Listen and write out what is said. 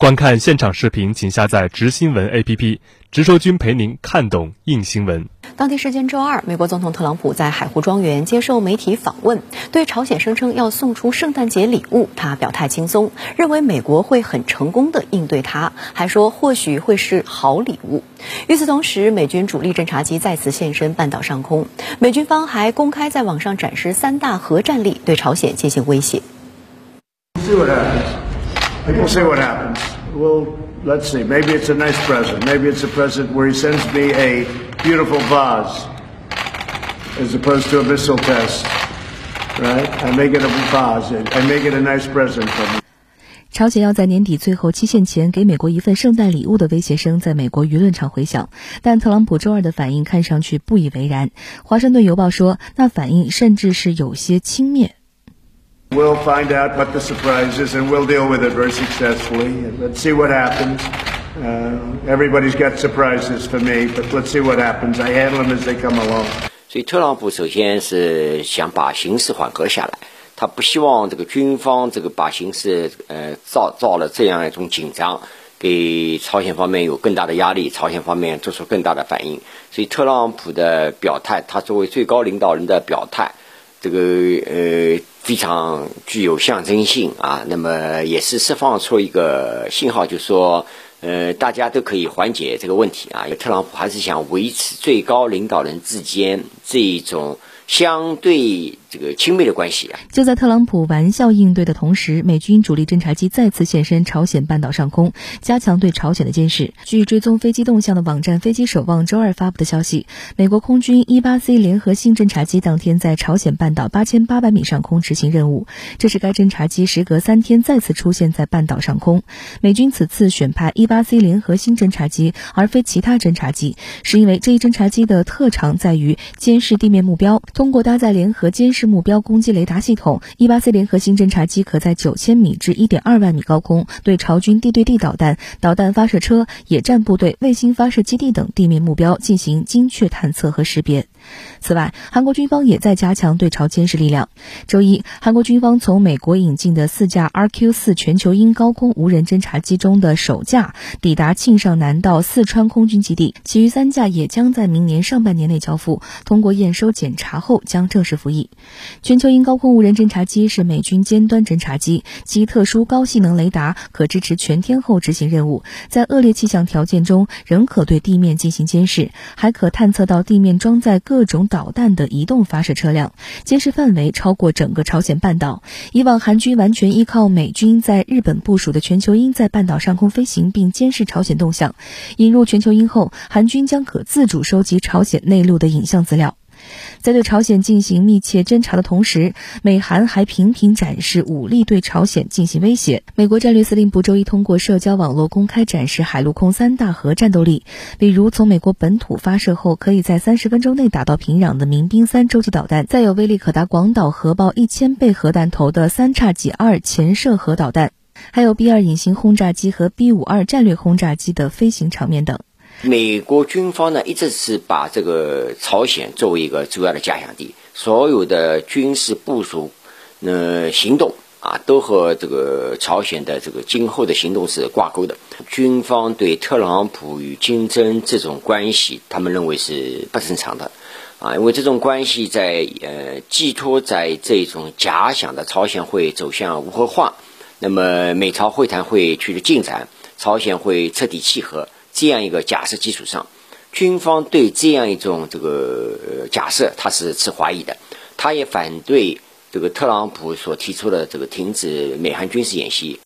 观看现场视频，请下载“直新闻 ”APP，直说君陪您看懂硬新闻。当地时间周二，美国总统特朗普在海湖庄园接受媒体访问，对朝鲜声称要送出圣诞节礼物，他表态轻松，认为美国会很成功的应对他，还说或许会是好礼物。与此同时，美军主力侦察机再次现身半岛上空，美军方还公开在网上展示三大核战力，对朝鲜进行威胁。We'll see what happens. Well, let's see. Maybe it's a nice present. Maybe it's a present where he sends me a beautiful vase as opposed to a missile test. Right? I make it a vase. I make it a nice present for me. 朝鲜要在年底最后期限前给美国一份圣诞礼物的威胁声在美国舆论场回响，但特朗普周二的反应看上去不以为然。华盛顿邮报说，那反应甚至是有些轻蔑。We'll find out what the surprise is, and we'll deal with it very successfully. Let's see what happens. Uh, everybody's got surprises for me, but let's see what happens. I handle them as they come along. 所以，特朗普首先是想把形势缓和下来，他不希望这个军方这个把形势呃造造了这样一种紧张，给朝鲜方面有更大的压力，朝鲜方面做出更大的反应。所以，特朗普的表态，他作为最高领导人的表态。这个呃非常具有象征性啊，那么也是释放出一个信号，就是说，呃，大家都可以缓解这个问题啊。特朗普还是想维持最高领导人之间这一种。相对这个亲密的关系啊！就在特朗普玩笑应对的同时，美军主力侦察机再次现身朝鲜半岛上空，加强对朝鲜的监视。据追踪飞机动向的网站“飞机守望”周二发布的消息，美国空军伊八 C 联合星侦察机当天在朝鲜半岛八千八百米上空执行任务，这是该侦察机时隔三天再次出现在半岛上空。美军此次选派伊八 C 联合星侦察机而非其他侦察机，是因为这一侦察机的特长在于监视地面目标。通过搭载联合监视是目标攻击雷达系统，伊八 C 联合星侦察机可在九千米至一点二万米高空对朝军地对地导弹、导弹发射车、野战部队、卫星发射基地等地面目标进行精确探测和识别。此外，韩国军方也在加强对朝监视力量。周一，韩国军方从美国引进的四架 RQ-4 全球鹰高空无人侦察机中的首架抵达庆尚南道四川空军基地，其余三架也将在明年上半年内交付，通过验收检查后。后将正式服役。全球鹰高空无人侦察机是美军尖端侦察机，其特殊高性能雷达可支持全天候执行任务，在恶劣气象条件中仍可对地面进行监视，还可探测到地面装载各种导弹的移动发射车辆，监视范围超过整个朝鲜半岛。以往韩军完全依靠美军在日本部署的全球鹰在半岛上空飞行并监视朝鲜动向。引入全球鹰后，韩军将可自主收集朝鲜内陆的影像资料。在对朝鲜进行密切侦查的同时，美韩还频频展示武力对朝鲜进行威胁。美国战略司令部周一通过社交网络公开展示海陆空三大核战斗力，比如从美国本土发射后可以在三十分钟内打到平壤的民兵三洲际导弹，再有威力可达广岛核爆一千倍核弹头的三叉戟二潜射核导弹，还有 B 二隐形轰炸机和 B 五二战略轰炸机的飞行场面等。美国军方呢，一直是把这个朝鲜作为一个主要的假想敌，所有的军事部署、呃行动啊，都和这个朝鲜的这个今后的行动是挂钩的。军方对特朗普与金正这种关系，他们认为是不正常的，啊，因为这种关系在呃寄托在这种假想的朝鲜会走向无核化，那么美朝会谈会取得进展，朝鲜会彻底契合。这样一个假设基础上，军方对这样一种这个假设，他是持怀疑的，他也反对这个特朗普所提出的这个停止美韩军事演习。